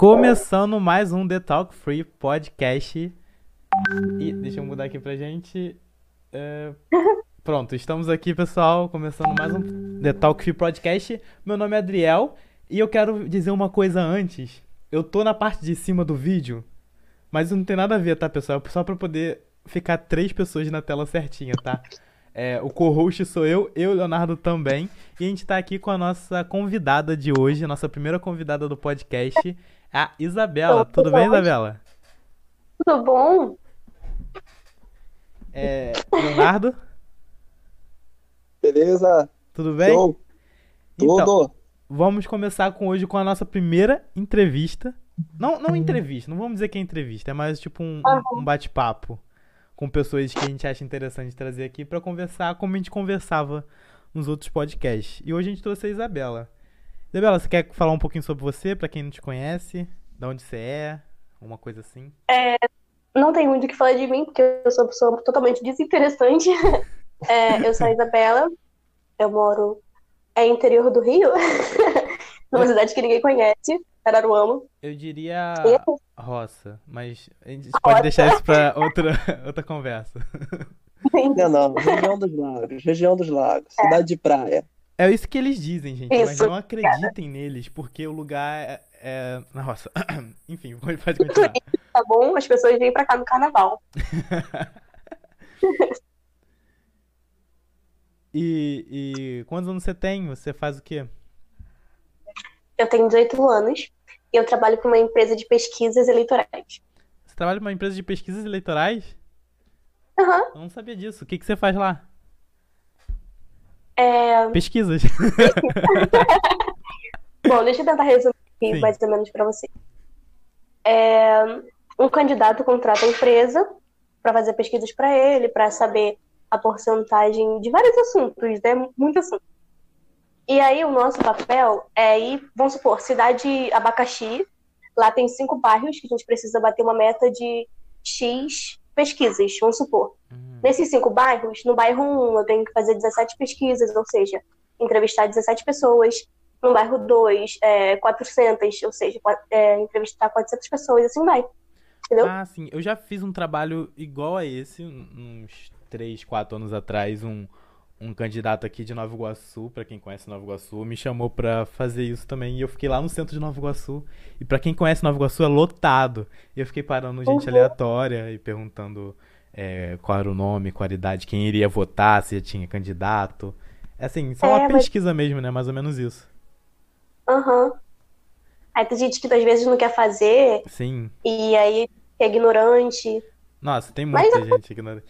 Começando mais um The Talk Free Podcast. E deixa eu mudar aqui pra gente. É, Pronto, estamos aqui, pessoal, começando mais um The Talk Free Podcast. Meu nome é Adriel e eu quero dizer uma coisa antes. Eu tô na parte de cima do vídeo, mas não tem nada a ver, tá, pessoal? É só pra poder ficar três pessoas na tela certinha, tá? É, o co-host sou eu, eu, Leonardo também. E a gente tá aqui com a nossa convidada de hoje, a nossa primeira convidada do podcast, a Isabela. Tudo bem, Isabela? Tudo bom? É, Leonardo? Beleza? Tudo bem? Show. Então, Tudo. vamos começar com hoje com a nossa primeira entrevista. Não, não entrevista, não vamos dizer que é entrevista, é mais tipo um, um- um bate-papo com pessoas que a gente acha interessante trazer aqui pra conversar como a gente conversava nos outros podcasts. E hoje a gente trouxe a Isabela. Isabela, você quer falar um pouquinho sobre você, pra quem não te conhece? De onde você é? Uma coisa assim? Não tem muito o que falar de mim, porque eu sou uma pessoa totalmente desinteressante. É, eu sou a Isabela, eu moro é interior do Rio, numa cidade que ninguém conhece, Araruama. Eu diria Eu? roça, mas a gente pode deixar isso pra outra, outra conversa. Não, não. Região dos Lagos. Região dos Lagos. Cidade de praia. É isso que eles dizem, gente, mas Isso, não acreditem neles, porque o lugar é, é na roça. Enfim, pode continuar. Tá bom? As pessoas vêm pra cá no carnaval. E, e quantos anos você tem? Você faz o quê? Eu tenho 18 anos e eu trabalho com uma empresa de pesquisas eleitorais. Você trabalha numa empresa de pesquisas eleitorais? Aham. Eu não sabia disso. O que, que você faz lá? É, Pesquisas. Bom, deixa eu tentar resumir aqui Sim. mais ou menos para você. É, um candidato contrata a empresa para fazer pesquisas para ele, para saber a porcentagem de vários assuntos, né? Muito assunto. E aí o nosso papel é ir, vamos supor, cidade Abacaxi, lá tem cinco bairros que a gente precisa bater uma meta de X pesquisas, vamos supor. Hum, Nesses cinco bairros, no bairro 1 eu tenho que fazer 17 pesquisas, ou seja, entrevistar 17 pessoas. No bairro 2, é, 400, ou seja, é, entrevistar 400 pessoas, assim vai. Entendeu? Ah, sim. Eu já fiz um trabalho igual a esse, um- uns 3, 4 anos atrás. Um, um candidato aqui de Nova Iguaçu, pra quem conhece Nova Iguaçu, me chamou pra fazer isso também. E eu fiquei lá no centro de Nova Iguaçu. E pra quem conhece Nova Iguaçu, é lotado. E eu fiquei parando gente Uhum. aleatória e perguntando é, qual era o nome, qual a idade, quem iria votar, se tinha candidato. É assim, só uma É, mas- pesquisa mesmo, né? Mais ou menos isso. Aham. Aí tem gente que às vezes não quer fazer, Sim. e aí é ignorante. Nossa, tem Mas muita gente ignorante.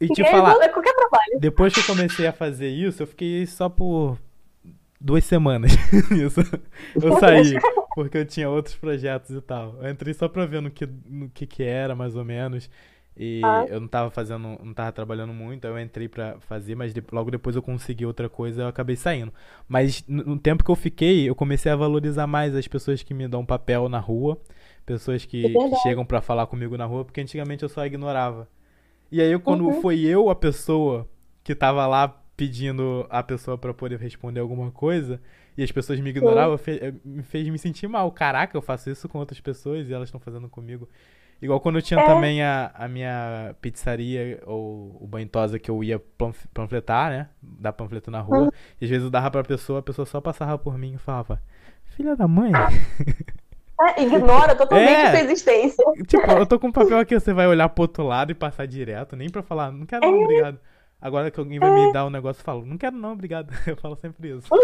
E te É falar, qualquer trabalho. Depois que eu comecei a fazer isso, eu fiquei só por duas semanas. Eu saí, porque eu tinha outros projetos e tal. Eu entrei só pra ver no que, no que que era, mais ou menos. E Ah. eu não tava fazendo, não tava trabalhando muito, aí eu entrei pra fazer, mas de- logo depois eu consegui outra coisa, eu acabei saindo. Mas no, no tempo que eu fiquei, eu comecei a valorizar mais as pessoas que me dão papel na rua, pessoas que, É que chegam pra falar comigo na rua, porque antigamente eu só ignorava. E aí, quando Uhum. foi eu a pessoa que tava lá pedindo a pessoa pra poder responder alguma coisa, e as pessoas me ignoravam, fe- eh, me fez me sentir mal. Caraca, eu faço isso com outras pessoas e elas estão fazendo comigo. Igual quando eu tinha É. também a, a minha pizzaria, ou o Banhosa, que eu ia panf- panfletar, né? Dar panfleto na rua. E às vezes eu dava pra pessoa, a pessoa só passava por mim e falava: Filha da mãe. É, ignora totalmente É. sua existência. Tipo, eu tô com um papel aqui, você vai olhar pro outro lado e passar direto, nem pra falar, não quero não, obrigado. Agora que alguém vai me dar um negócio, eu falo, não quero não, obrigado. Eu falo sempre isso.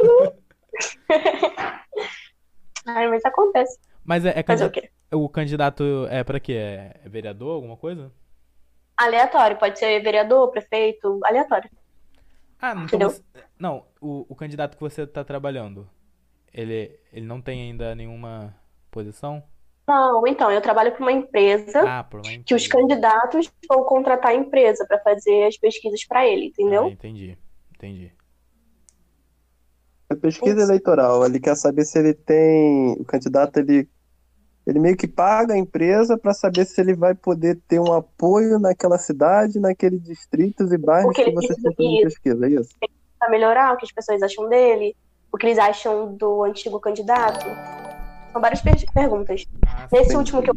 Ai, mas acontece. Mas é, é Fazer o o candidato é pra quê? É vereador, alguma coisa? Aleatório, pode ser vereador, prefeito, aleatório. Ah, não, então você- não, o, o candidato que você tá trabalhando, ele, ele não tem ainda nenhuma posição? Não, então, eu trabalho para uma empresa Ah, uma que os empresa. candidatos vão contratar a empresa para fazer as pesquisas para ele, Ah, entendeu? entendi, entendi. É pesquisa Isso. eleitoral. Ele quer saber se ele tem. O candidato, ele. Ele meio que paga a empresa para saber se ele vai poder ter um apoio naquela cidade, naqueles distritos e bairros que ele que você precisa está fazendo pesquisa, é isso? Para melhorar o que as pessoas acham dele, o que eles acham do antigo candidato. São várias per perguntas. Ah, Nesse Entendi. último que eu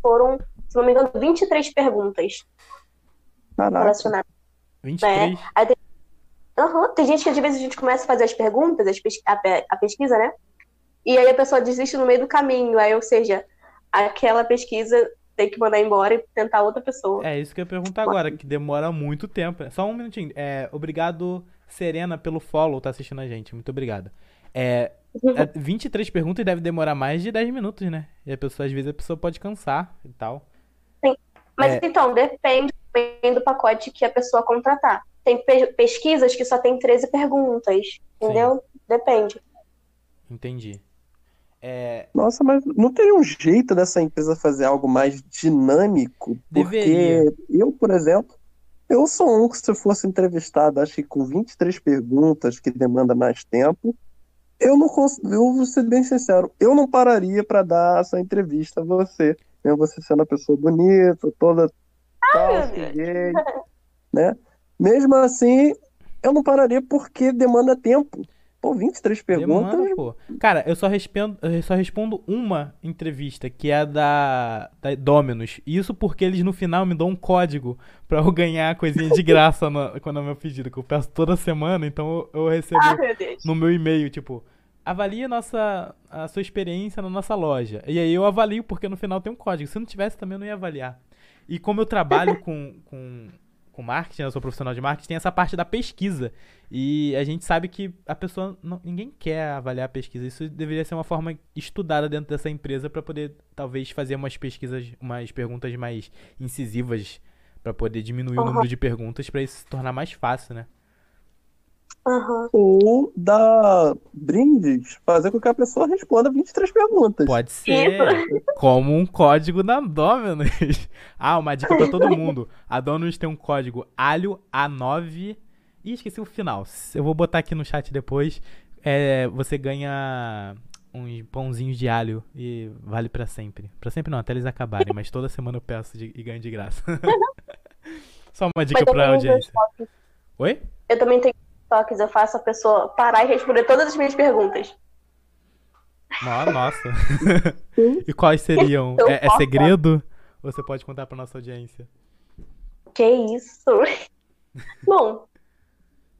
foram, se não me engano, 23 perguntas Caraca. relacionadas. 23? Aham, Tem gente que às vezes a gente começa a fazer as perguntas, as pes- a, pe- a pesquisa, né? E aí a pessoa desiste no meio do caminho. Aí, ou seja, aquela pesquisa tem que mandar embora e tentar outra pessoa. É isso que eu ia perguntar agora, que demora muito tempo. Só um minutinho. É, obrigado, Serena, pelo follow, tá assistindo a gente. Muito obrigado. É, é 23 perguntas e deve demorar mais de 10 minutos, né? E a pessoa, às vezes, a pessoa pode cansar e tal. Mas É. então, depende do pacote que a pessoa contratar. Tem pe- pesquisas que só tem 13 perguntas, entendeu? Depende. Entendi. É, Nossa, mas não teria um jeito dessa empresa fazer algo mais dinâmico? Porque Deveria. eu, por exemplo, eu sou um que se eu fosse entrevistado, acho que com 23 perguntas, que demanda mais tempo, eu não consigo, eu vou ser bem sincero, eu não pararia para dar essa entrevista a você. Mesmo você sendo uma pessoa bonita, toda tal, assim, gay, né? Mesmo assim, eu não pararia porque demanda tempo. Pô, 23 perguntas, demanda, pô. Cara, eu só respondo, eu só respondo uma entrevista, que é a da, da Dominus. Isso porque eles no final me dão um código pra eu ganhar coisinha de graça no- quando é o meu pedido, que eu peço toda semana, então eu eu recebo Ah, meu no meu e-mail, tipo, avalie a, nossa, a sua experiência na nossa loja. E aí eu avalio porque no final tem um código. Se não tivesse também eu não ia avaliar. E como eu trabalho com, com, com marketing, eu sou profissional de marketing, tem essa parte da pesquisa. E a gente sabe que a pessoa, não- ninguém quer avaliar a pesquisa. Isso deveria ser uma forma estudada dentro dessa empresa para poder talvez fazer umas pesquisas, umas perguntas mais incisivas para poder diminuir o Aham. número de perguntas para isso se tornar mais fácil, né? Aham. ou dar brindes, fazer com que a pessoa responda 23 perguntas. Pode ser como um código da Dominus. Ah, uma dica pra todo mundo. A Dominus tem um código alho A9. Ih, esqueci o final. Eu vou botar aqui no chat depois. É, você ganha uns pãozinhos de alho e vale pra sempre. Pra sempre não, até eles acabarem, mas toda semana eu peço de- e ganho de graça. Só uma dica pra audiência. Oi? Eu também tenho toques, eu faço a pessoa parar e responder todas as minhas perguntas. No- Nossa. e quais seriam? É, é segredo? Você pode contar pra nossa audiência? Que isso? Bom,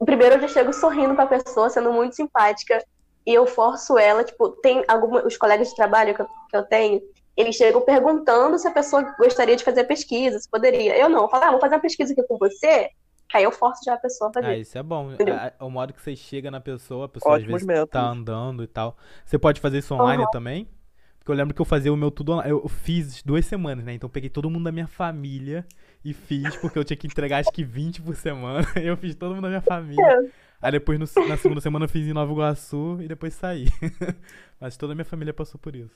primeiro eu já chego sorrindo pra pessoa, sendo muito simpática, e eu forço ela, tipo, tem alguns os colegas de trabalho que eu, que eu tenho, eles chegam perguntando se a pessoa gostaria de fazer pesquisa, se poderia. Eu não, eu falo, ah, vou fazer uma pesquisa aqui com você, aí eu forço já a pessoa a Ah, fazer. isso é bom. Entendeu? A- a- O modo que você chega na pessoa, a pessoa às Ótimos vezes métodos. tá andando e tal. Você pode fazer isso online também? Porque eu lembro que eu fazia o meu tudo online. Eu fiz duas semanas, né? Então eu peguei todo mundo da minha família e fiz, porque eu tinha que entregar acho que 20 por semana. Eu fiz todo mundo da minha família. Aí depois no- na segunda semana eu fiz em Nova Iguaçu e depois saí. Mas toda a minha família passou por isso.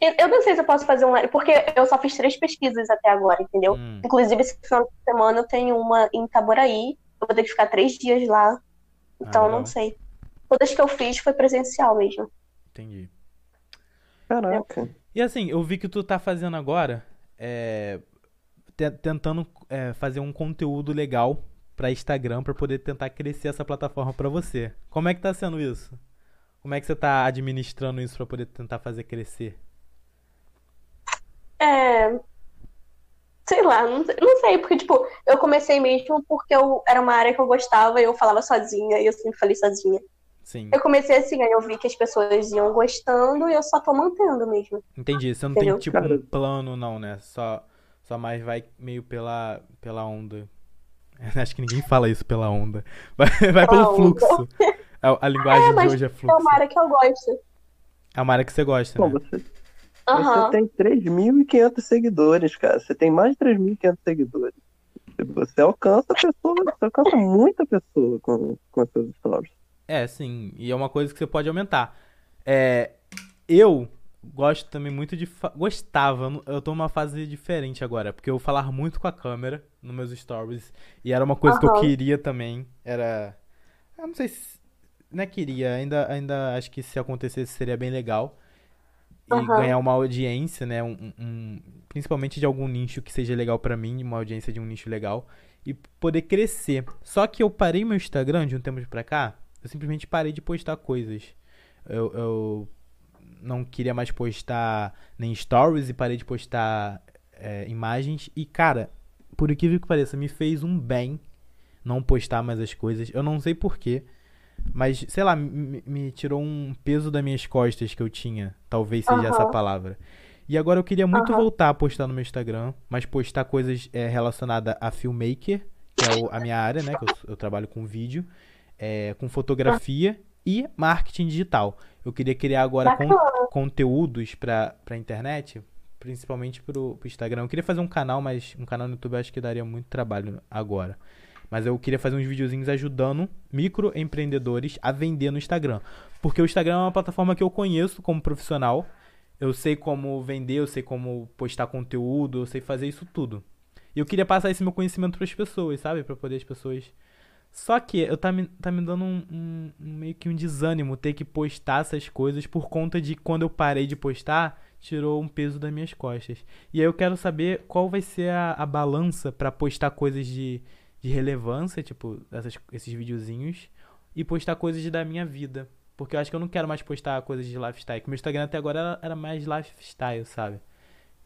Eu não sei se eu posso fazer online, porque eu só fiz três pesquisas até agora, entendeu? Hum, Inclusive, esse final de semana eu tenho uma em Itaboraí. Eu vou ter que ficar três dias lá. Então, Ah, eu não legal. sei. Todas que eu fiz foi presencial mesmo. entendi. Caraca. E assim, eu vi que tu tá fazendo agora, é, te- tentando é, fazer um conteúdo legal pra Instagram pra poder tentar crescer essa plataforma pra você. Como é que tá sendo isso? Como é que você tá administrando isso pra poder tentar fazer crescer? É. Sei lá, não, sei- não sei, porque, tipo, eu comecei mesmo porque eu, era uma área que eu gostava e eu falava sozinha, e eu sempre falei sozinha. Sim, Eu comecei assim, aí eu vi que as pessoas iam gostando e eu só tô mantendo mesmo. entendi. Você não tem Entendeu? tipo Cara- um plano não, né? Só, só mais vai meio pela, pela onda. Acho que ninguém fala isso pela onda. Vai, vai pelo onda. fluxo. A, a linguagem de mas hoje é É fluxo. uma área que eu gosto. É uma área que você gosta, Bom, né? você, Aham. você tem 3.500 seguidores, cara. Você tem mais de 3.500 seguidores. Você alcança a pessoa, você alcança muita pessoa com, com os seus stories. É, sim. E é uma coisa que você pode aumentar. É, eu gosto também muito de. fa- Gostava, eu não- eu tô numa fase diferente agora, porque eu falar muito com a câmera nos meus stories. E era uma coisa que eu queria também. Era. Eu não sei se. Não é queria, ainda, ainda acho que se acontecesse seria bem legal. E Aham. ganhar uma audiência, né? Um, um- principalmente de algum nicho que seja legal pra mim, uma audiência de um nicho legal. E poder crescer. Só que eu parei meu Instagram de um tempo pra cá. Eu simplesmente parei de postar coisas. Eu, eu não queria mais postar nem stories e parei de postar é, imagens. E, cara, por incrível que pareça, me fez um bem não postar mais as coisas. Eu não sei porquê. Mas, sei lá, me, me tirou um peso das minhas costas que eu tinha. Talvez seja essa palavra. E agora eu queria muito voltar a postar no meu Instagram, mas postar coisas é, relacionadas a filmmaker, que é o, a minha área, né? Que eu, eu trabalho com vídeo, é, com fotografia e marketing digital. Eu queria criar agora con conteúdos para a internet, principalmente pro, pro Instagram. Eu queria fazer um canal, mas um canal no YouTube eu acho que daria muito trabalho agora. Mas eu queria fazer uns videozinhos ajudando microempreendedores a vender no Instagram. Porque o Instagram é uma plataforma que eu conheço como profissional. Eu sei como vender, eu sei como postar conteúdo, eu sei fazer isso tudo. E eu queria passar esse meu conhecimento para as pessoas, sabe? Para poder as pessoas. Só que eu tá me, tá me dando um, um, meio que um desânimo ter que postar essas coisas por conta de quando eu parei de postar, tirou um peso das minhas costas. E aí eu quero saber qual vai ser a, a balança para postar coisas de, de relevância, tipo, essas, esses videozinhos, e postar coisas da minha vida. Porque eu acho que eu não quero mais postar coisas de lifestyle. Que meu Instagram até agora era, era mais lifestyle, sabe?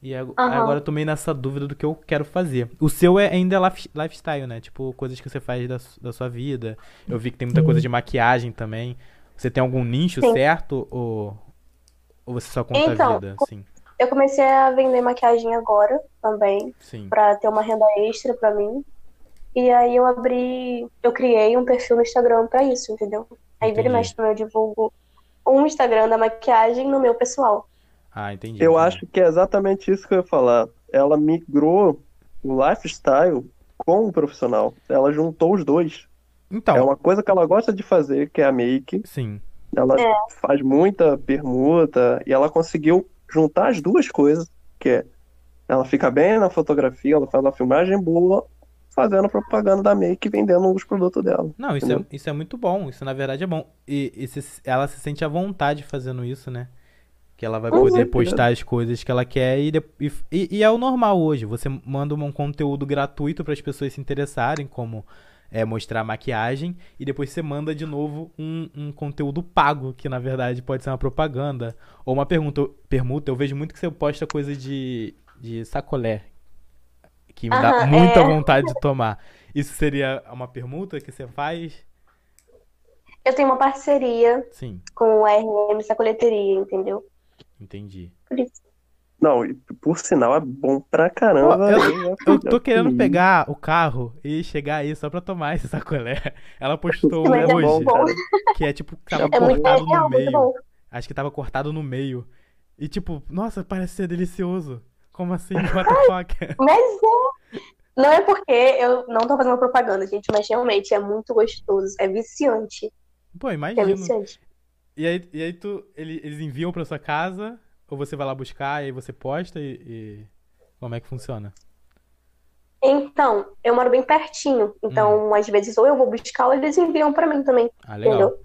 E uhum. agora eu tô meio nessa dúvida do que eu quero fazer. O seu é ainda life, lifestyle, né? Tipo, coisas que você faz da, da sua vida. Eu vi que tem muita coisa de maquiagem também. Você tem algum nicho Sim. certo? Ou, ou você só conta então, a vida? Sim. Eu comecei a vender maquiagem agora também. Sim. Pra ter uma renda extra pra mim. E aí eu abri, eu criei um perfil no Instagram para isso, entendeu? Aí vira e mexe eu divulgo um Instagram da maquiagem no meu pessoal. Ah, entendi. Eu acho que é exatamente isso que eu ia falar. Ela migrou o lifestyle com o profissional. Ela juntou os dois. Então. É uma coisa que ela gosta de fazer, que é a make. Sim. Ela é. faz muita permuta e ela conseguiu juntar as duas coisas, que é ela fica bem na fotografia, ela faz uma filmagem boa fazendo propaganda da Make e vendendo os produtos dela. Não, isso é, isso é muito bom. Isso na verdade é bom. E, e se, ela se sente à vontade fazendo isso, né? Que ela vai poder postar as coisas que ela quer e, e, e, é o normal hoje. Você manda um conteúdo gratuito para as pessoas se interessarem, como é, mostrar maquiagem, e depois você manda de novo um, um, conteúdo pago, que na verdade pode ser uma propaganda. Ou uma pergunta, permuta. Eu vejo muito que você posta coisa de, de sacolé, que me dá muita é... vontade de tomar. Isso seria uma permuta que você faz? Eu tenho uma parceria Sim. com o RM Sacoleteria, entendeu? Entendi. Por isso. Não, por sinal é bom pra caramba. Pô, eu, eu tô querendo pegar o carro e chegar aí só pra tomar esse sacolé. Ela postou um é hoje, bom. que é tipo, tava é cortado no meio. Acho que tava cortado no meio. E tipo, nossa, parece ser delicioso. Como assim? What the fuck? Mas é. Não é porque eu não tô fazendo propaganda, gente, mas realmente é muito gostoso. É viciante. Pô, imagina. É viciante. E aí, e aí tu, eles enviam pra sua casa, ou você vai lá buscar e aí você posta e, e... Como é que funciona? Então, eu moro bem pertinho. Então, hum. às vezes, ou eu vou buscar ou eles enviam para mim também. Ah, legal. Entendeu?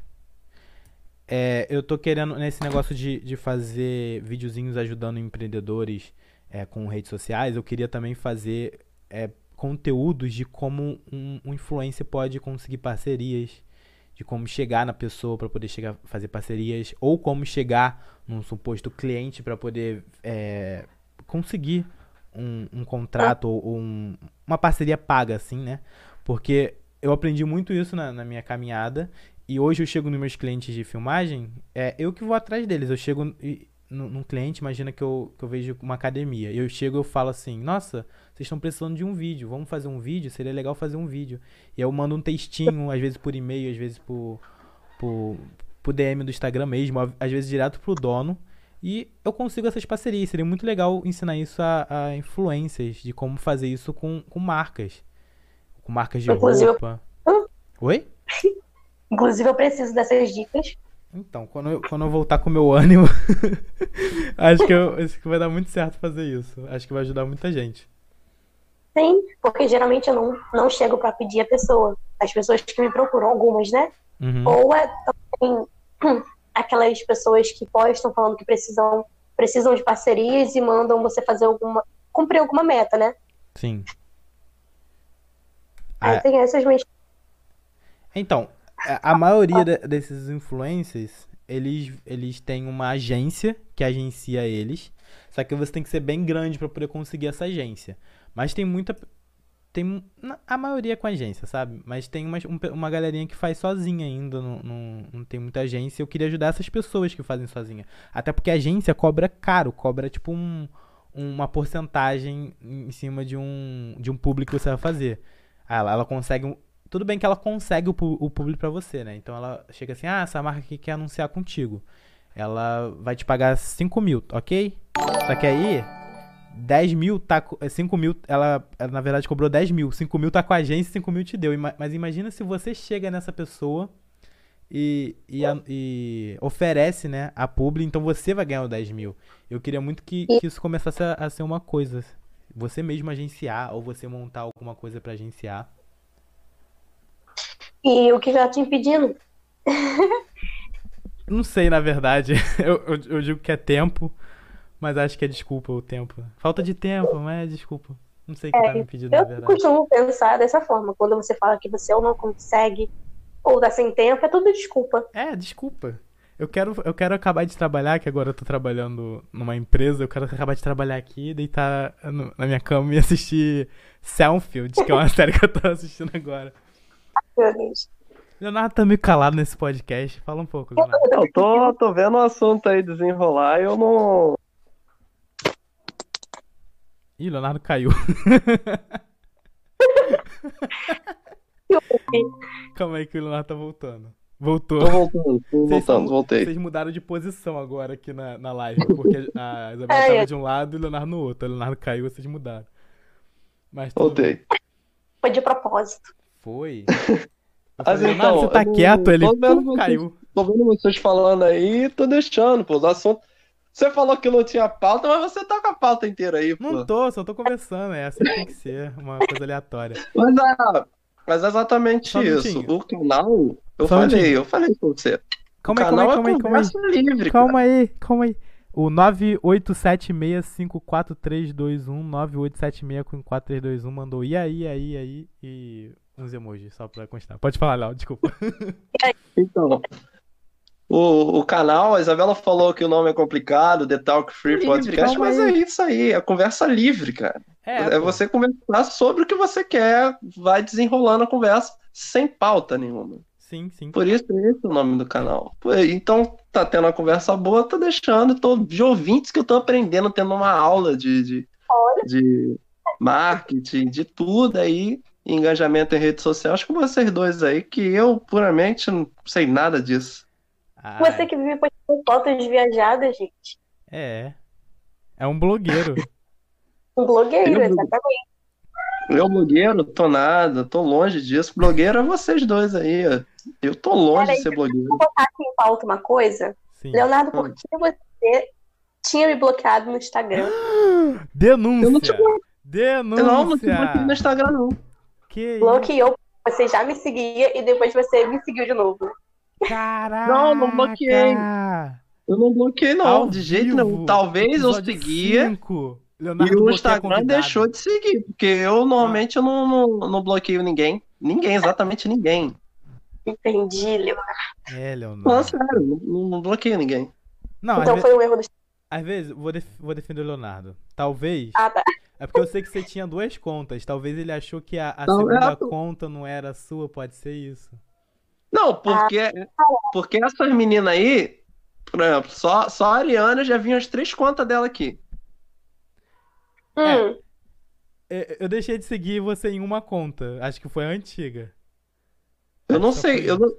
É, eu tô querendo, nesse negócio de, de fazer videozinhos ajudando empreendedores é, com redes sociais, eu queria também fazer é, conteúdos de como um, um influencer pode conseguir parcerias, de como chegar na pessoa para poder chegar fazer parcerias, ou como chegar num suposto cliente para poder é, conseguir um, um contrato ou um, uma parceria paga, assim, né? Porque eu aprendi muito isso na, na minha caminhada e hoje eu chego nos meus clientes de filmagem, é eu que vou atrás deles. Eu chego num cliente, imagina que eu, que eu vejo uma academia. Eu chego e eu falo assim, nossa, vocês estão precisando de um vídeo, vamos fazer um vídeo? Seria legal fazer um vídeo. E eu mando um textinho, às vezes por e-mail, às vezes por, por, por DM do Instagram mesmo, às vezes direto pro dono. E eu consigo essas parcerias. Seria muito legal ensinar isso a, a influências, de como fazer isso com, com marcas. Com marcas de Inclusive, roupa. Eu... Oi? Inclusive, eu preciso dessas dicas então, quando eu, quando eu voltar com o meu ânimo, acho, que eu, acho que vai dar muito certo fazer isso. Acho que vai ajudar muita gente. Sim, porque geralmente eu não, não chego para pedir a pessoa. As pessoas que me procuram, algumas, né? Uhum. Ou é também aquelas pessoas que postam falando que precisam, precisam de parcerias e mandam você fazer alguma. cumprir alguma meta, né? Sim. Aí ah, tem essas mesmas. Então, a maioria de, desses influencers, eles, eles têm uma agência que agencia eles. Só que você tem que ser bem grande para poder conseguir essa agência. Mas tem muita. Tem. A maioria é com agência, sabe? Mas tem uma, uma galerinha que faz sozinha ainda. Não, não, não tem muita agência. Eu queria ajudar essas pessoas que fazem sozinha. Até porque a agência cobra caro, cobra tipo um, uma porcentagem em cima de um, de um público que você vai fazer. Ela, ela consegue tudo bem que ela consegue o, o público para você, né? Então ela chega assim, ah, essa marca aqui quer anunciar contigo. Ela vai te pagar 5 mil, ok? Só que aí, 10 mil tá. 5 é, mil, ela, ela na verdade cobrou 10 mil. 5 mil tá com a agência, 5 mil te deu. Mas imagina se você chega nessa pessoa e, e, a, e, oferece, né, a publi, então você vai ganhar o 10 mil. Eu queria muito que, que isso começasse a, a, ser uma coisa. Você mesmo agenciar, ou você montar alguma coisa para agenciar. E o que já te impedindo? Não sei, na verdade. Eu, eu, eu, digo que é tempo, mas acho que é desculpa o tempo. Falta de tempo, mas é desculpa. Não sei o que é, tá me impedindo, na verdade. Eu costumo pensar dessa forma. Quando você fala que você ou não consegue, ou dá sem tempo, é tudo desculpa. É, desculpa. Eu quero, eu quero acabar de trabalhar, que agora eu tô trabalhando numa empresa, eu quero acabar de trabalhar aqui, deitar no, na minha cama e assistir Selfield, que é uma série que eu tô assistindo agora. Deus. Leonardo tá meio calado nesse podcast. Fala um pouco, Leonardo. Eu tô, tô vendo o assunto aí desenrolar e eu não. Ih, Leonardo caiu. Calma aí que o Leonardo tá voltando. Voltou. Tô voltando, tô voltando, são, voltei. Vocês mudaram de posição agora aqui na, na live, porque a Isabela é, tava de um lado e o Leonardo no outro. O Leonardo caiu e vocês mudaram. Mas voltei. Bem. Foi de propósito. Foi? Mas então, você tá quieto, ele caiu. Tô vendo vocês falando aí, tô deixando, pô, os assuntos. Você falou que não tinha pauta, mas você tá com a pauta inteira aí, pô. Não tô, só tô conversando, é assim que tem que ser, uma coisa aleatória. Mas, ah, mas é exatamente isso. O canal, eu só falei, eu falei com você. Calma aí, calma aí, calma aí, calma aí. Livre, calma cara. aí, calma aí. O 987654321, 987654321 mandou e aí, aí, aí e uns emojis, só pra constar. Pode falar, Léo, desculpa. Então, o, o canal, a Isabela falou que o nome é complicado, The Talk Free livre, Podcast, mas aí. é isso aí, é conversa livre, cara. É, é você conversar sobre o que você quer, vai desenrolando a conversa sem pauta nenhuma. Sim, sim. Por isso é esse o nome do canal. Então, tá tendo uma conversa boa, tô deixando, tô de ouvintes que eu tô aprendendo, tendo uma aula de, de, de marketing, de tudo aí engajamento em rede social, acho que vocês dois aí, que eu puramente não sei nada disso. Ai. Você que vive postando fotos viajadas, gente. É. É um blogueiro. um blogueiro, eu, exatamente. Eu, blogueiro, tô nada, tô longe disso. Blogueiro é vocês dois aí. Eu tô longe de ser blogueiro. Vou botar aqui em pauta uma coisa. Sim. Leonardo, por que você tinha me bloqueado no Instagram? Denúncia! Eu não te... Denúncia! Eu não, não te bloqueei no Instagram, não. Que Bloqueou, você já me seguia e depois você me seguiu de novo. Caraca! Não, não bloqueei. Eu não bloqueei, não, Ao de jeito nenhum. Talvez eu seguia. e o Instagram deixou de seguir, porque eu normalmente ah. eu não, não, não bloqueio ninguém. Ninguém, exatamente ninguém. Entendi, Leonardo. É, Leonardo. Não, sério, não, não bloqueio ninguém. Não, então foi um erro do Às vezes, vou, def vou defender o Leonardo. Talvez. Ah, tá. É porque eu sei que você tinha duas contas. Talvez ele achou que a, a não, segunda é... conta não era sua, pode ser isso. Não, porque, porque essas meninas aí, por exemplo, só, só a Ariana já vinha as três contas dela aqui. Hum. É, eu deixei de seguir você em uma conta. Acho que foi a antiga. Eu não sei, eu não,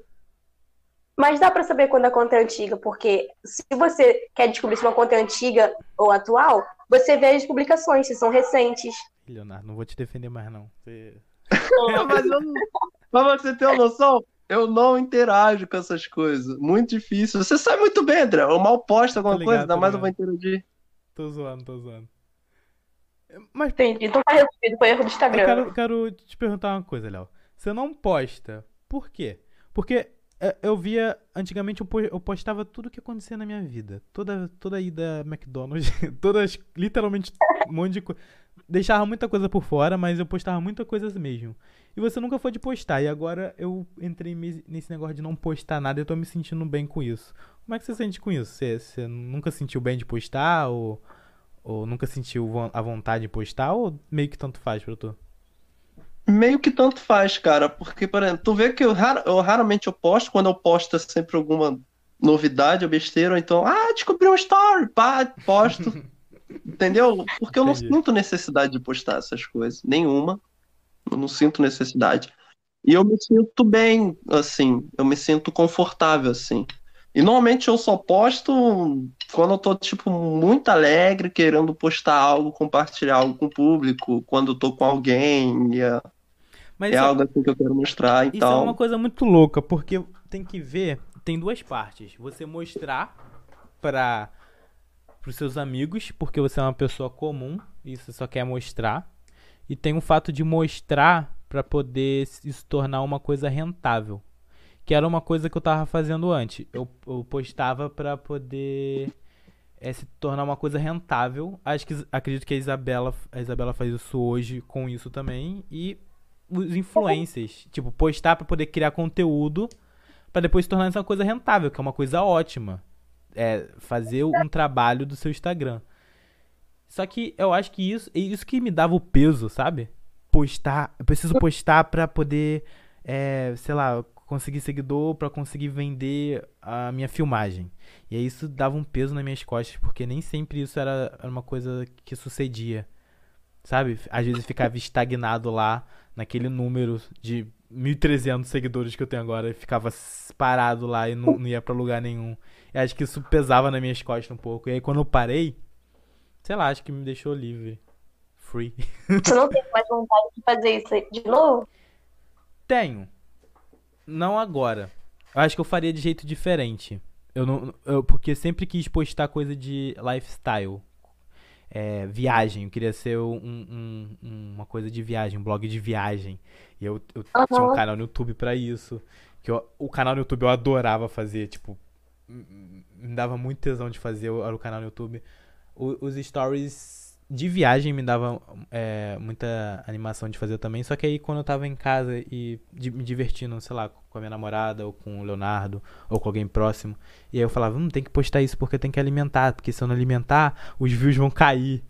mas dá para saber quando a conta é antiga, porque se você quer descobrir se uma conta é antiga ou atual, você vê as publicações, se são recentes. Leonardo, não vou te defender mais, não. Você... mas, eu não... Mas você ter uma noção, eu não interajo com essas coisas. Muito difícil. Você sabe muito bem, André. Eu mal posto alguma ligado, coisa, ainda mais eu vou interagir. Tô zoando, tô zoando. Mas... Entendi. Então tá resolvido, foi erro do Instagram. Eu quero, quero te perguntar uma coisa, Léo. Você não posta. Por quê? Porque eu via, antigamente eu postava tudo o que acontecia na minha vida. Toda, toda ida McDonald's, todas, literalmente um monte de coisa. deixava muita coisa por fora, mas eu postava muita coisa mesmo. E você nunca foi de postar. E agora eu entrei nesse negócio de não postar nada e eu tô me sentindo bem com isso. Como é que você sente com isso? Você, você nunca sentiu bem de postar? Ou, ou nunca sentiu a vontade de postar? Ou meio que tanto faz pra tu? Meio que tanto faz, cara. Porque, por exemplo, tu vê que eu, eu raramente eu posto. Quando eu posto é sempre alguma novidade ou besteira. Ou então, ah, descobri um story, pá, posto. Entendeu? Porque eu não sinto necessidade de postar essas coisas. Nenhuma. Eu não sinto necessidade. E eu me sinto bem, assim. Eu me sinto confortável, assim. E normalmente eu só posto quando eu tô, tipo, muito alegre, querendo postar algo, compartilhar algo com o público, quando eu tô com alguém. É, Mas é algo assim que eu quero mostrar. Então... Isso é uma coisa muito louca, porque tem que ver, tem duas partes. Você mostrar para os seus amigos, porque você é uma pessoa comum e você só quer mostrar. E tem o fato de mostrar para poder se tornar uma coisa rentável. Que era uma coisa que eu tava fazendo antes. Eu, eu postava para poder é, se tornar uma coisa rentável. Acho que acredito que a Isabela, a Isabela faz isso hoje com isso também. E os influencers, tipo, postar para poder criar conteúdo para depois se tornar uma coisa rentável, que é uma coisa ótima é, fazer um trabalho do seu Instagram. Só que eu acho que isso, isso que me dava o peso, sabe? Postar, eu preciso postar para poder, é, sei lá, conseguir seguidor, para conseguir vender a minha filmagem. E aí isso dava um peso nas minhas costas, porque nem sempre isso era, era uma coisa que sucedia. Sabe? Às vezes ficava estagnado lá naquele número de 1.300 seguidores que eu tenho agora. E ficava parado lá e não, não ia pra lugar nenhum. E acho que isso pesava nas minhas costas um pouco. E aí quando eu parei, sei lá, acho que me deixou livre. Free. Você não tem mais vontade de fazer isso de novo? Tenho. Não agora. Eu acho que eu faria de jeito diferente. Eu não, eu, porque sempre quis postar coisa de lifestyle. É, viagem. Eu queria ser um, um, uma coisa de viagem, um blog de viagem. E eu, eu uhum. tinha um canal no YouTube para isso. Que eu, o canal no YouTube eu adorava fazer, tipo, me dava muito tesão de fazer o, o canal no YouTube. O, os stories de viagem me davam é, muita animação de fazer também. Só que aí quando eu tava em casa e de, me divertindo, sei lá, com a minha namorada, ou com o Leonardo, ou com alguém próximo, e aí eu falava, hum, tem que postar isso porque tem que alimentar, porque se eu não alimentar, os views vão cair.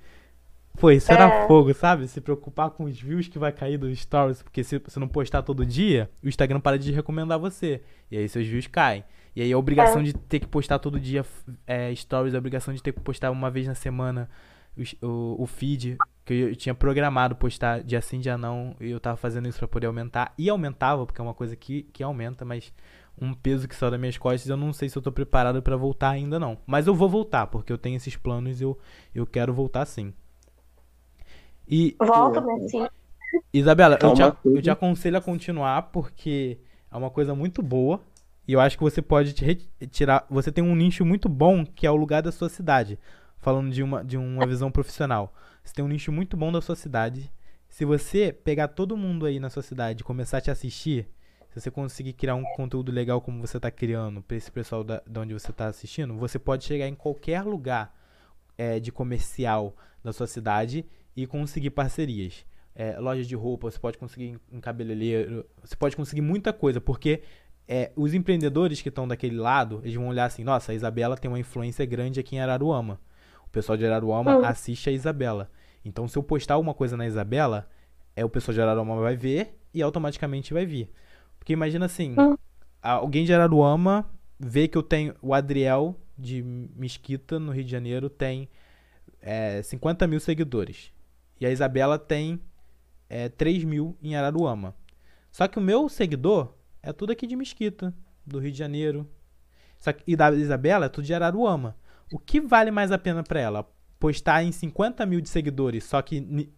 Pô, isso é. era fogo, sabe? Se preocupar com os views que vai cair dos stories, porque se você não postar todo dia, o Instagram para de recomendar você. E aí seus views caem. E aí a obrigação é. de ter que postar todo dia é, stories, a obrigação de ter que postar uma vez na semana o, o, o feed, que eu, tinha programado postar dia sim, dia não, e eu tava fazendo isso para poder aumentar. E aumentava, porque é uma coisa que, que aumenta, mas um peso que saiu das minhas costas, eu não sei se eu tô preparado para voltar ainda não. Mas eu vou voltar, porque eu tenho esses planos e eu, eu quero voltar sim. E, Volta, sim. Isabela, eu te, eu te aconselho a continuar, porque é uma coisa muito boa. E eu acho que você pode tirar. Você tem um nicho muito bom que é o lugar da sua cidade. Falando de uma, de uma visão profissional. Você tem um nicho muito bom da sua cidade. Se você pegar todo mundo aí na sua cidade e começar a te assistir, se você conseguir criar um conteúdo legal como você está criando para esse pessoal da, de onde você está assistindo, você pode chegar em qualquer lugar é, de comercial da sua cidade e conseguir parcerias. É, lojas de roupa, você pode conseguir um cabeleireiro, você pode conseguir muita coisa, porque é, os empreendedores que estão daquele lado, eles vão olhar assim, nossa, a Isabela tem uma influência grande aqui em Araruama. O pessoal de Araruama uhum. assiste a Isabela. Então, se eu postar alguma coisa na Isabela, é o pessoal de Araruama vai ver e automaticamente vai vir. Porque imagina assim, uhum. alguém de Araruama vê que eu tenho o Adriel de Mesquita, no Rio de Janeiro, tem é, 50 mil seguidores. E a Isabela tem é, 3 mil em Araruama. Só que o meu seguidor é tudo aqui de Mesquita, do Rio de Janeiro. Que, e da Isabela é tudo de Araruama. O que vale mais a pena para ela? Postar em 50 mil de seguidores, só que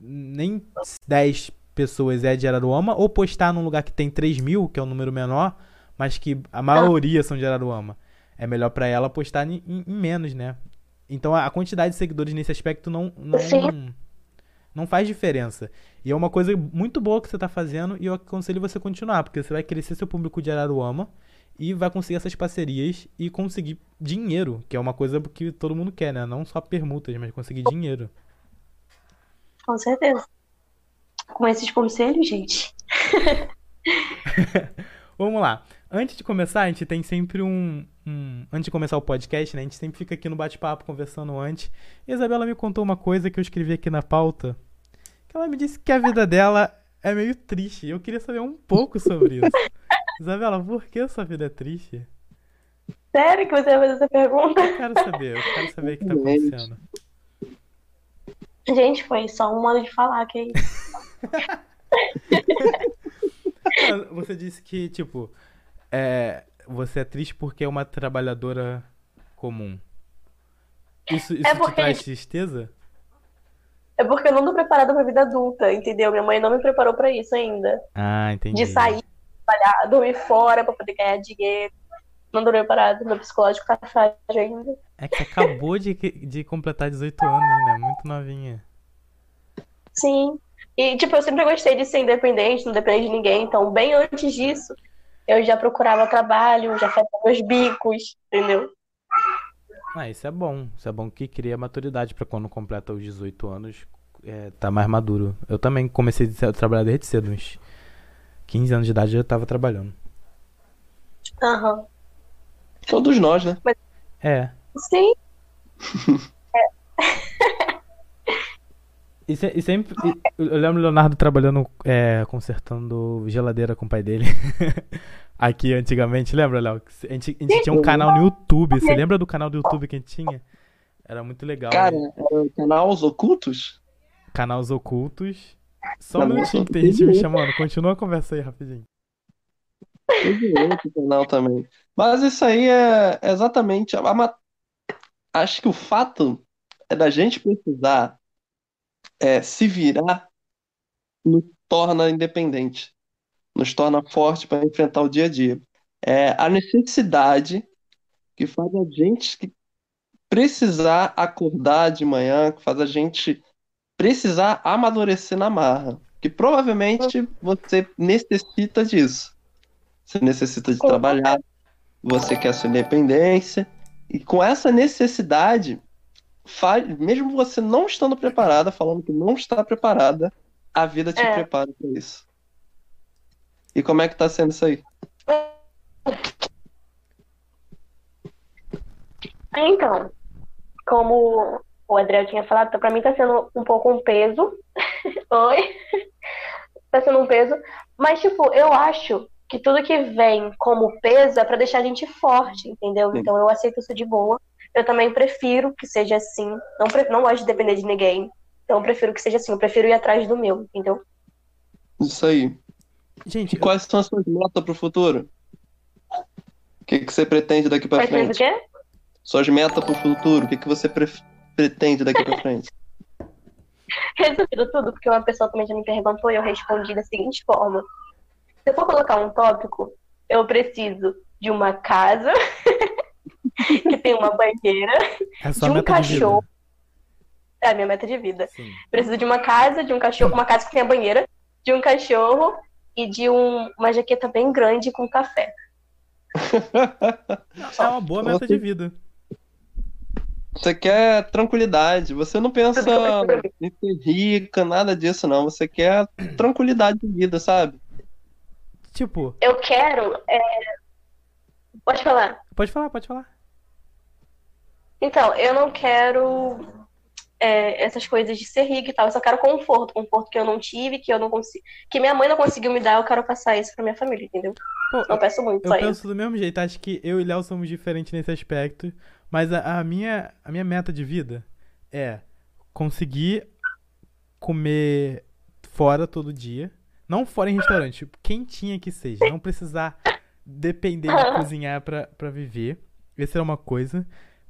nem 10 pessoas é de Araruama, ou postar num lugar que tem 3 mil, que é um número menor, mas que a maioria são de Araruama. É melhor para ela postar em, em, menos, né? Então a quantidade de seguidores nesse aspecto não, não, não faz diferença. E é uma coisa muito boa que você está fazendo e eu aconselho você continuar, porque você vai crescer seu público de Araruama e vai conseguir essas parcerias e conseguir dinheiro, que é uma coisa que todo mundo quer, né? Não só permutas, mas conseguir dinheiro. Com certeza. Com esses conselhos, gente. Vamos lá. Antes de começar, a gente tem sempre um, um, Antes de começar o podcast, né? A gente sempre fica aqui no bate-papo conversando antes. E a Isabela me contou uma coisa que eu escrevi aqui na pauta. Que ela me disse que a vida dela é meio triste. Eu queria saber um pouco sobre isso. Isabela, por que sua vida é triste? Sério que você vai fazer essa pergunta? Eu quero saber, eu quero saber o que tá acontecendo. Gente, foi só um modo de falar, que é isso. Você disse que, tipo, é, você é triste porque é uma trabalhadora comum. Isso, isso É te porque- traz tristeza? É porque eu não tô preparada pra vida adulta, entendeu? Minha mãe não me preparou pra isso ainda. Ah, entendi. De sair, trabalhar, dormir fora pra poder ganhar dinheiro. Não tô preparada, meu psicológico tá frágil ainda. É que acabou de, de completar 18 anos, né? Muito novinha. Sim. E, tipo, eu sempre gostei de ser independente, não depender de ninguém. Então, bem antes disso, eu já procurava trabalho, já fazia meus bicos, entendeu? Ah, isso é bom. Isso é bom que cria maturidade pra quando completa os 18 anos, é, tá mais maduro. Eu também comecei a trabalhar desde cedo, uns 15 anos de idade eu já tava trabalhando. Aham. Todos nós, né? É. Sim. E, se- e sempre. e- eu lembro o Leonardo trabalhando, é, consertando geladeira com o pai dele. Aqui antigamente, lembra, Léo? A gente, a gente tinha um canal no YouTube. Você lembra do canal do YouTube que a gente tinha? Era muito legal. Cara, né? é canal Os Ocultos? Canais ocultos. Só um minutinho que tem Ocultos. gente me chamando. Continua a conversa aí rapidinho. Teve outro canal também. Mas isso aí é exatamente. a- a Acho que o fato é da gente precisar é, se virar nos torna independente, nos torna forte para enfrentar o dia a dia. É a necessidade que faz a gente precisar acordar de manhã, que faz a gente precisar amadurecer na marra. Que provavelmente você necessita disso. Você necessita de trabalhar, você quer sua independência, e com essa necessidade, mesmo você não estando preparada, falando que não está preparada, a vida te É. prepara para isso. E como é que tá sendo isso aí? Então, como o Adriel tinha falado, pra mim tá sendo um pouco um peso. Oi? Tá sendo um peso. Mas, tipo, eu acho que tudo que vem como peso é pra deixar a gente forte, entendeu? Sim. Então eu aceito isso de boa. Eu também prefiro que seja assim. Não, pre- não gosto de depender de ninguém. Então eu prefiro que seja assim. Eu prefiro ir atrás do meu, entendeu? Isso aí. Gente, E quais são as suas metas para o futuro? O que que você pretende daqui para Mas sendo o frente? quê? Suas metas para o futuro, o que que você pre- pretende daqui para frente? Resumido tudo, porque uma pessoa também já me perguntou e eu respondi da seguinte forma: se eu for colocar um tópico, eu preciso de uma casa que tem uma banheira, é de um meta de vida. cachorro. É a minha meta de vida. Sim. Preciso de uma casa, de um cachorro, uma casa que tenha banheira, de um cachorro e de um- uma jaqueta bem grande com café. É uma boa meta de vida. Você quer tranquilidade, você não pensa em ser rica, nada disso não. Você quer tranquilidade de vida, sabe? Tipo, Eu quero. é, Pode falar. pode falar, pode falar. Então, eu não quero é, essas coisas de ser rica e tal. Eu só quero conforto. Conforto que eu não tive, que eu não consigo. Que minha mãe não conseguiu me dar, eu quero passar isso pra minha família, entendeu? Pô, Não peço muito, Eu só isso. penso do mesmo jeito, acho que eu e Léo somos diferentes nesse aspecto, mas a, a minha, a minha meta de vida é conseguir comer fora todo dia, não fora em restaurante, tipo, quentinha que seja, não precisar depender de cozinhar pra, pra viver, essa é uma coisa.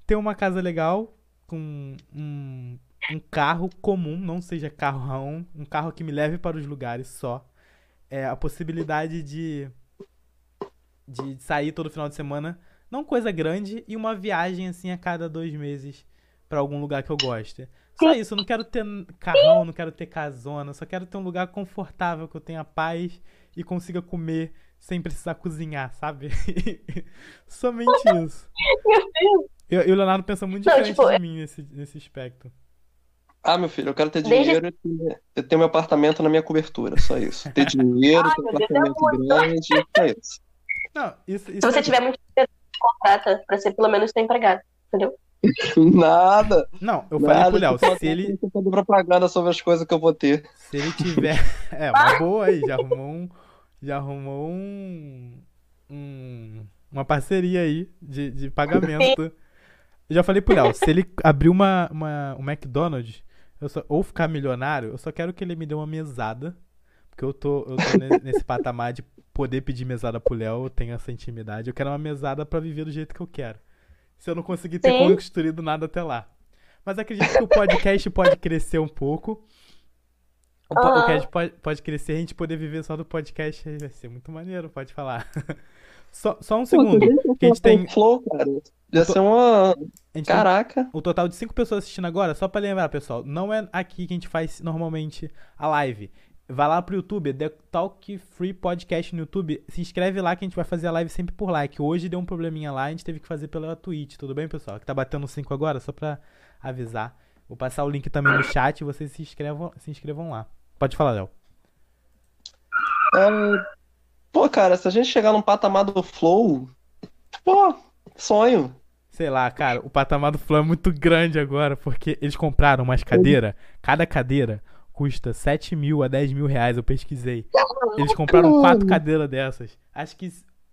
Ter uma casa legal, com um, um carro comum, não seja carrão, um carro que me leve para os lugares só. É, a possibilidade de de sair todo final de semana, não coisa grande, e uma viagem assim a cada dois meses pra algum lugar que eu goste. Só isso, eu não quero ter carrão, não quero ter casona, só quero ter um lugar confortável, que eu tenha paz e consiga comer sem precisar cozinhar, sabe? Somente isso. Meu Deus. Eu, e o Leonardo pensa muito Não, diferente tipo, de mim nesse, nesse aspecto. Ah, meu filho, eu quero ter Desde- dinheiro e ter, eu ter meu apartamento na minha cobertura, só isso. Ter dinheiro, ter um é apartamento grande, só isso. Não, isso, Se isso você é- tiver muito dinheiro, contrata pra ser pelo menos seu empregado, entendeu? Nada, Não, eu falei nada. pro Léo, se ele, fazer propaganda sobre as coisas que eu vou ter. se ele tiver. É, uma boa aí, já arrumou um. Já arrumou um. um- uma parceria aí de, de pagamento. Eu já falei pro Léo, se ele abrir uma, uma, um McDonald's, eu só, ou ficar milionário, eu só quero que ele me dê uma mesada. Porque eu tô, eu tô ne- nesse patamar de poder pedir mesada pro Léo, eu tenho essa intimidade. Eu quero uma mesada pra viver do jeito que eu quero. Se eu não conseguir ter Sim. construído nada até lá. Mas acredito que o podcast pode crescer um pouco. O Aham. podcast pode, pode crescer, a gente poder viver só do podcast vai ser muito maneiro, pode falar. Só, só um segundo. que a gente tem- Flow, cara. Ia ser uma. A gente tem Caraca. o total de 5 pessoas assistindo agora, só pra lembrar, pessoal, não é aqui que a gente faz normalmente a live. Vai lá pro YouTube, The Talk Free Podcast no YouTube, se inscreve lá que a gente vai fazer a live sempre por lá. Que hoje deu um probleminha lá, a gente teve que fazer pela Twitch, tudo bem, pessoal? Que tá batendo 5 agora, só pra avisar. Vou passar o link também no chat e vocês se inscrevam, se inscrevam lá. Pode falar, Léo. É, Pô, cara, se a gente chegar num patamar do Flow, pô, sonho. Sei lá, cara, o patamar do Flow é muito grande agora, porque eles compraram umas cadeiras, cada cadeira custa 7 mil a 10 mil reais, eu pesquisei. Eles compraram quatro cadeiras dessas. Acho que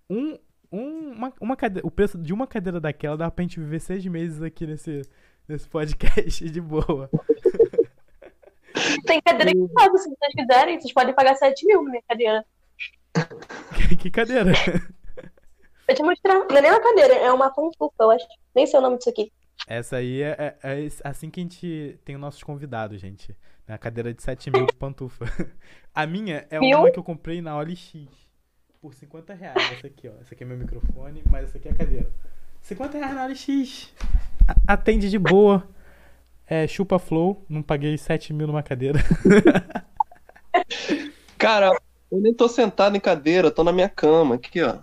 um, um, uma, uma cadeira, o preço de uma cadeira daquela dá pra gente viver seis meses aqui nesse, nesse podcast de boa. Tem cadeira que paga, se vocês quiserem, vocês podem pagar 7 mil na minha cadeira. Que, que cadeira? Vou te mostrar. Não é nem uma cadeira, é uma pantufa, eu acho. Nem sei o nome disso aqui. Essa aí é, é- é assim que a gente tem os nossos convidados, gente. Na cadeira de 7 mil pantufa. A minha é uma que eu comprei na OLX. Por 50 reais. Essa aqui, ó. Essa aqui é meu microfone, mas essa aqui é a cadeira. 50 reais na OLX. A- Atende de boa. É, chupa flow. Não paguei 7 mil numa cadeira. Cara, eu nem tô sentado em cadeira, tô na minha cama, aqui, ó.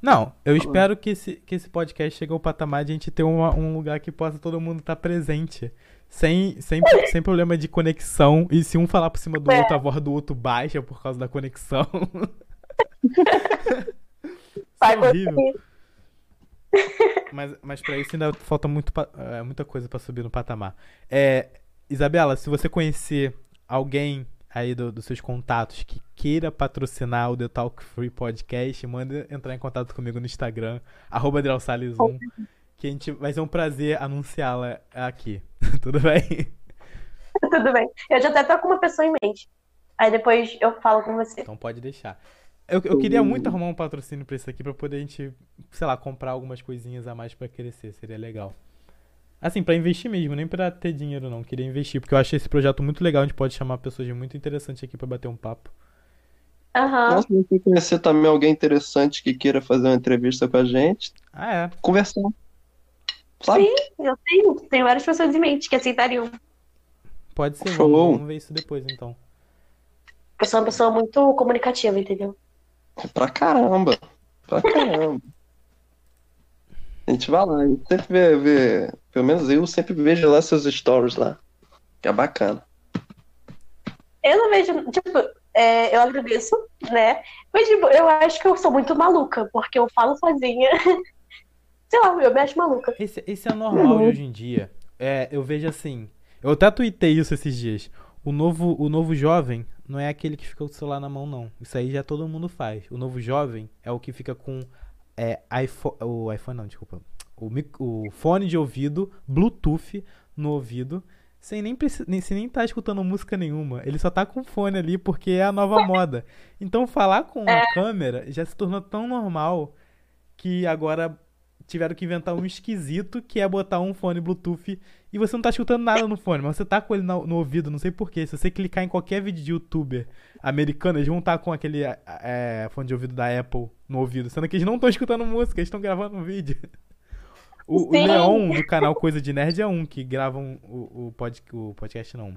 Não, eu espero que esse, que esse podcast chegue ao patamar de a gente ter uma- um lugar que possa todo mundo estar presente. Sem, sem, sem problema de conexão. E se um falar por cima do É. outro, a voz do outro baixa por causa da conexão. Vai é horrível. Mas, mas pra isso ainda falta muito, é, muita coisa pra subir no patamar. É, Isabela, se você conhecer alguém aí do- dos seus contatos que queira patrocinar o The Talk Free Podcast, manda entrar em contato comigo no Instagram, arroba Adrielsales1, que a gente vai ser um prazer anunciá-la aqui. Tudo bem? Tudo bem. Eu já até tô com uma pessoa em mente. Aí depois eu falo com você. Então pode deixar. Eu, eu queria muito arrumar um patrocínio pra isso aqui, pra poder a gente, sei lá, comprar algumas coisinhas a mais pra crescer. Seria legal. Assim, pra investir mesmo, nem pra ter dinheiro não. Queria investir, porque eu achei esse projeto muito legal. A gente pode chamar pessoas muito interessantes aqui pra bater um papo. Aham. Nossa, se conhecer também alguém interessante que queira fazer uma entrevista com a gente, Ah, é. conversar. Sabe? Sim, eu tenho. Tenho várias pessoas em mente que aceitariam. Pode ser. Show. Vamos, vamos ver isso depois, então. Eu sou uma pessoa muito comunicativa, entendeu? Pra caramba. Pra caramba. A gente vai lá, a gente sempre vê, vê- pelo menos eu sempre vejo lá seus stories lá. Que é bacana. Eu não vejo, tipo, é, eu agradeço, né? Mas tipo, eu acho que eu sou muito maluca, porque eu falo sozinha. Sei lá, eu me acho maluca. Esse, esse é normal de hoje em dia. É, eu vejo assim. Eu até tuitei isso esses dias. O novo, o novo jovem não é aquele que fica com o celular na mão, não. Isso aí já todo mundo faz. O novo jovem é o que fica com é, iPhone. O iPhone não, desculpa. O, o fone de ouvido, Bluetooth no ouvido, sem nem, nem, sem nem tá escutando música nenhuma. Ele só tá com fone ali porque é a nova moda. Então falar com a câmera já se tornou tão normal que agora tiveram que inventar um esquisito que é botar um fone Bluetooth e você não tá escutando nada no fone, mas você tá com ele no, no ouvido, não sei porquê. Se você clicar em qualquer vídeo de youtuber americano, eles vão estar com aquele é, fone de ouvido da Apple no ouvido, sendo que eles não estão escutando música, eles estão gravando um vídeo. O, o. Leon, do canal Coisa de Nerd, é um que gravam o, o, pod, o podcast, não.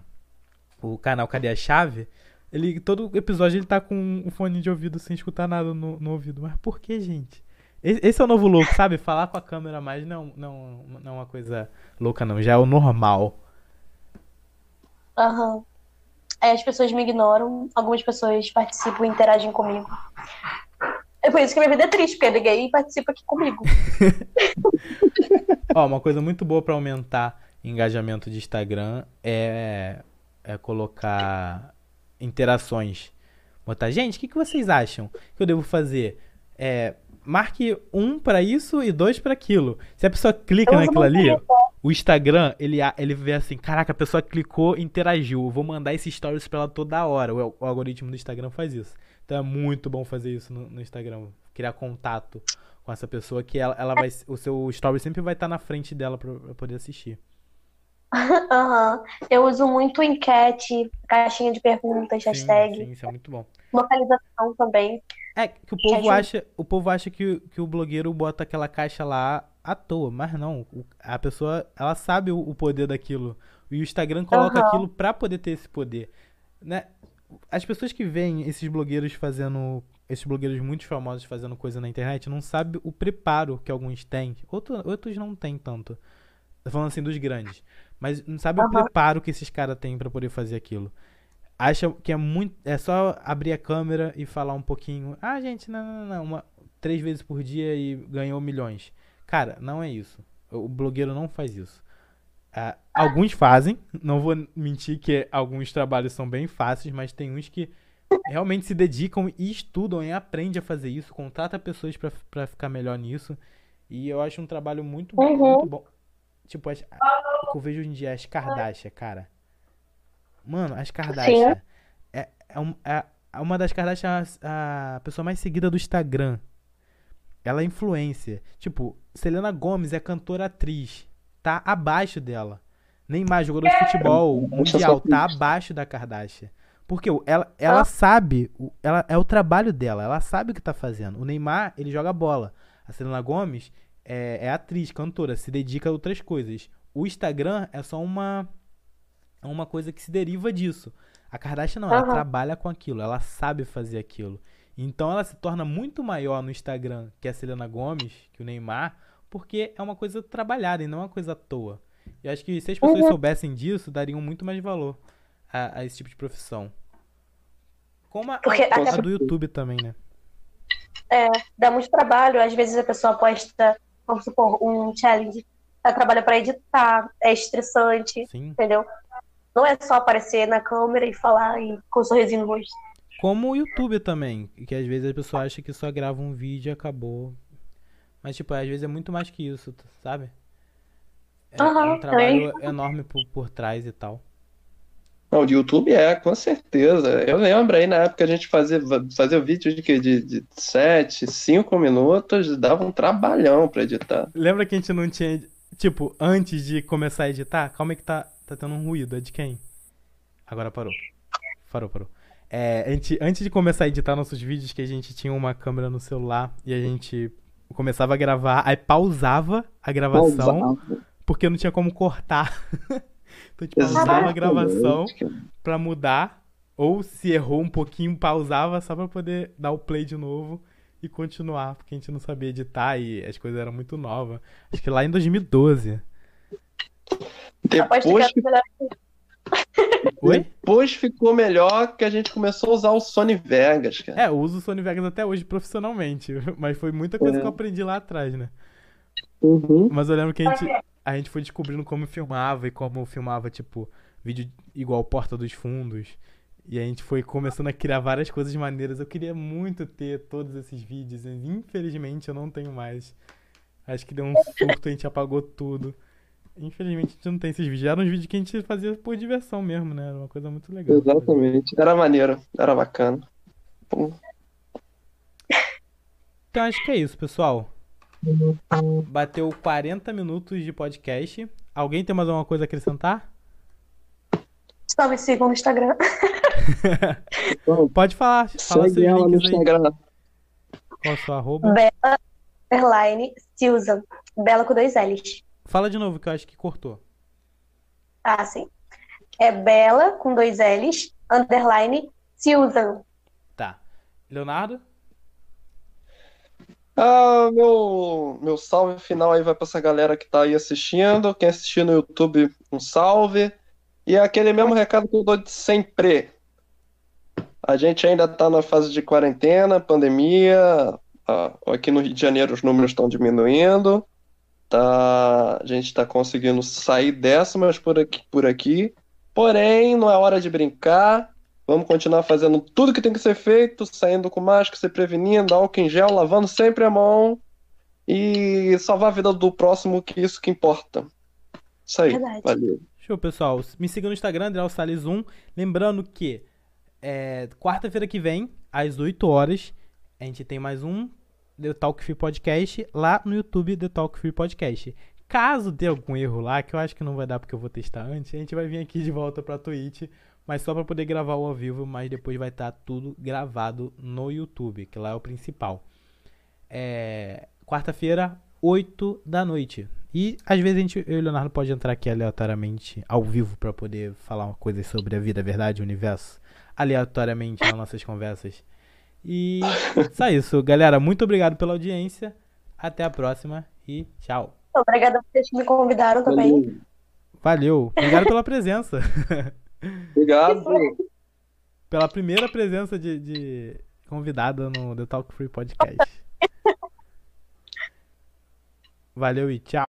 O canal Cadê a Chave? Ele, todo episódio ele tá com o fone de ouvido sem escutar nada no, no ouvido. Mas por que, gente? Esse, é o novo louco, sabe? Falar com a câmera mais não, não, não é uma coisa louca, não. Já é o normal. Aham. Aí as pessoas me ignoram, algumas pessoas participam e interagem comigo. É por isso que minha vida é triste, porque ninguém participa aqui comigo. Ó, uma coisa muito boa pra aumentar engajamento de Instagram é, é colocar interações. Botar, gente, o que, que vocês acham que eu devo fazer? É, marque um pra isso e dois pra aquilo. Se a pessoa clica Eu naquilo ali, o Instagram, ele, ele vê assim, caraca, a pessoa clicou, interagiu, eu vou mandar esses stories pra ela toda hora. O, o algoritmo do Instagram faz isso. Então é muito bom fazer isso no, no Instagram, criar contato com essa pessoa que ela, ela vai, o seu story sempre vai estar na frente dela pra poder assistir. Aham. Eu uso muito enquete, caixinha de perguntas, Sim, hashtag, sim, isso é muito bom. localização também. É que o povo acha, o povo acha que, que o blogueiro bota aquela caixa lá à toa, mas não. A pessoa, ela sabe o, o poder daquilo. E o Instagram coloca Aham. aquilo pra poder ter esse poder, né? As pessoas que veem esses blogueiros fazendo, esses blogueiros muito famosos fazendo coisa na internet, não sabem o preparo que alguns têm. Outro- outros não têm tanto. Tô falando assim dos grandes. Mas não sabe o Aham. preparo que esses caras têm pra poder fazer aquilo. Acha que é muito. É só abrir a câmera e falar um pouquinho. Ah, gente, não, não, não. Uma, três vezes por dia e ganhou milhões. Cara, não é isso. O blogueiro não faz isso. Alguns fazem, não vou mentir que alguns trabalhos são bem fáceis, mas tem uns que realmente se dedicam e estudam e aprendem a fazer isso, contrata pessoas pra, pra ficar melhor nisso. E eu acho um trabalho muito, Uhum. muito bom. Tipo, as, o que eu vejo hoje em dia, as Kardashian, cara. Mano, as Kardashian. É, é, um- é- é uma das Kardashian a, a pessoa mais seguida do Instagram. Ela é influência. Tipo, Selena Gomez é cantora atriz. Tá abaixo dela. Neymar, jogador de futebol mundial, tá abaixo da Kardashian. Porque ela, ela Ah. sabe, ela, é o trabalho dela, ela sabe o que tá fazendo. O Neymar, ele joga bola. A Selena Gomez é, é atriz, cantora, se dedica a outras coisas. O Instagram é só uma, é uma coisa que se deriva disso. A Kardashian não, ela Aham. trabalha com aquilo, ela sabe fazer aquilo. Então ela se torna muito maior no Instagram que a Selena Gomes, que o Neymar, porque é uma coisa trabalhada e não é uma coisa à toa. E acho que se as pessoas Uhum. soubessem disso, dariam muito mais valor a, a esse tipo de profissão. Como a, Porque a, a do YouTube também, né? Dá muito trabalho, às vezes a pessoa posta, vamos supor, um challenge. Ela trabalha pra editar, é estressante, Sim. entendeu? Não é só aparecer na câmera e falar e com um sorrisinho no rosto. Como o YouTube também, que às vezes a pessoa acha que só grava um vídeo e acabou. Mas, tipo, às vezes é muito mais que isso, sabe? É, é Aham, um trabalho enorme por, por trás e tal. Não, de YouTube é, com certeza. Eu lembro aí na época a gente fazia, fazia vídeo de, de, de 7, 5 minutos, dava um trabalhão pra editar. Lembra que a gente não tinha. Tipo, antes de começar a editar, calma aí que tá, tá tendo um ruído. É de quem? Agora parou. Parou, parou. É, a gente, antes de começar a editar nossos vídeos, que a gente tinha uma câmera no celular e a gente começava a gravar, aí pausava a gravação, porque não tinha como cortar. então a gente pausava a gravação pra mudar, ou se errou um pouquinho, pausava só pra poder dar o play de novo e continuar, porque a gente não sabia editar e as coisas eram muito novas. Acho que lá em 2012. Aposto que Depois, Oi? depois ficou melhor que a gente começou a usar o Sony Vegas, cara. É, eu uso o Sony Vegas até hoje profissionalmente, mas foi muita coisa É. que eu aprendi lá atrás, né? Uhum. Mas eu lembro que a gente, a gente foi descobrindo como filmava e como filmava, tipo, vídeo igual Porta dos Fundos. E a gente foi começando a criar várias coisas maneiras. Eu queria muito ter todos esses vídeos, infelizmente eu não tenho mais. Acho que deu um surto, a gente apagou tudo. Infelizmente a gente não tem esses vídeos. Eram uns vídeos que a gente fazia por diversão mesmo, né? Era uma coisa muito legal. Exatamente. Era maneiro, era bacana. Pô, Então acho que é isso, pessoal. Bateu 40 minutos de podcast. Alguém tem mais alguma coisa a acrescentar? Só me sigam no Instagram. Pode falar. Fala Segue ela no. Instagram. Qual a sua arroba? Bela Underline Susan. Bela com dois L's. Fala de novo que eu acho que cortou. Ah, sim. É Bela com dois L's. Underline Susan. Tá. Leonardo? Ah, meu, meu salve final aí vai pra essa galera que tá aí assistindo. Quem assistiu no YouTube, um salve. E é aquele mesmo recado que eu dou de sempre. A gente ainda está na fase de quarentena, pandemia. Aqui no Rio de Janeiro os números estão diminuindo. Tá, a gente está conseguindo sair dessa, mas por aqui, por aqui. Porém, não é hora de brincar. Vamos continuar fazendo tudo que tem que ser feito, saindo com máscara, se prevenindo, álcool em gel, lavando sempre a mão e salvar a vida do próximo, que é isso que importa. Isso aí. Verdade. Valeu. Show, pessoal. Me siga no Instagram, Adriel Salles 1. Lembrando que é, quarta-feira que vem, às 8 horas, a gente tem mais um The Talk Free Podcast lá no YouTube The Talk Free Podcast. Caso dê algum erro lá, que eu acho que não vai dar porque eu vou testar antes, a gente vai vir aqui de volta pra Twitch, mas só para poder gravar o ao vivo, mas depois vai estar tá tudo gravado no YouTube, que lá é o principal. É, quarta-feira, 8 da noite. E às vezes a gente, eu e o Leonardo pode entrar aqui aleatoriamente ao vivo para poder falar uma coisa sobre a vida, a verdade, o universo, aleatoriamente nas nossas conversas. E só isso, galera. Muito obrigado pela audiência. Até a próxima e tchau. Obrigada por vocês que me convidaram também. Valeu. Obrigado pela presença. Obrigado. Pela primeira presença de, de convidada no The Talk Free Podcast. Valeu e tchau.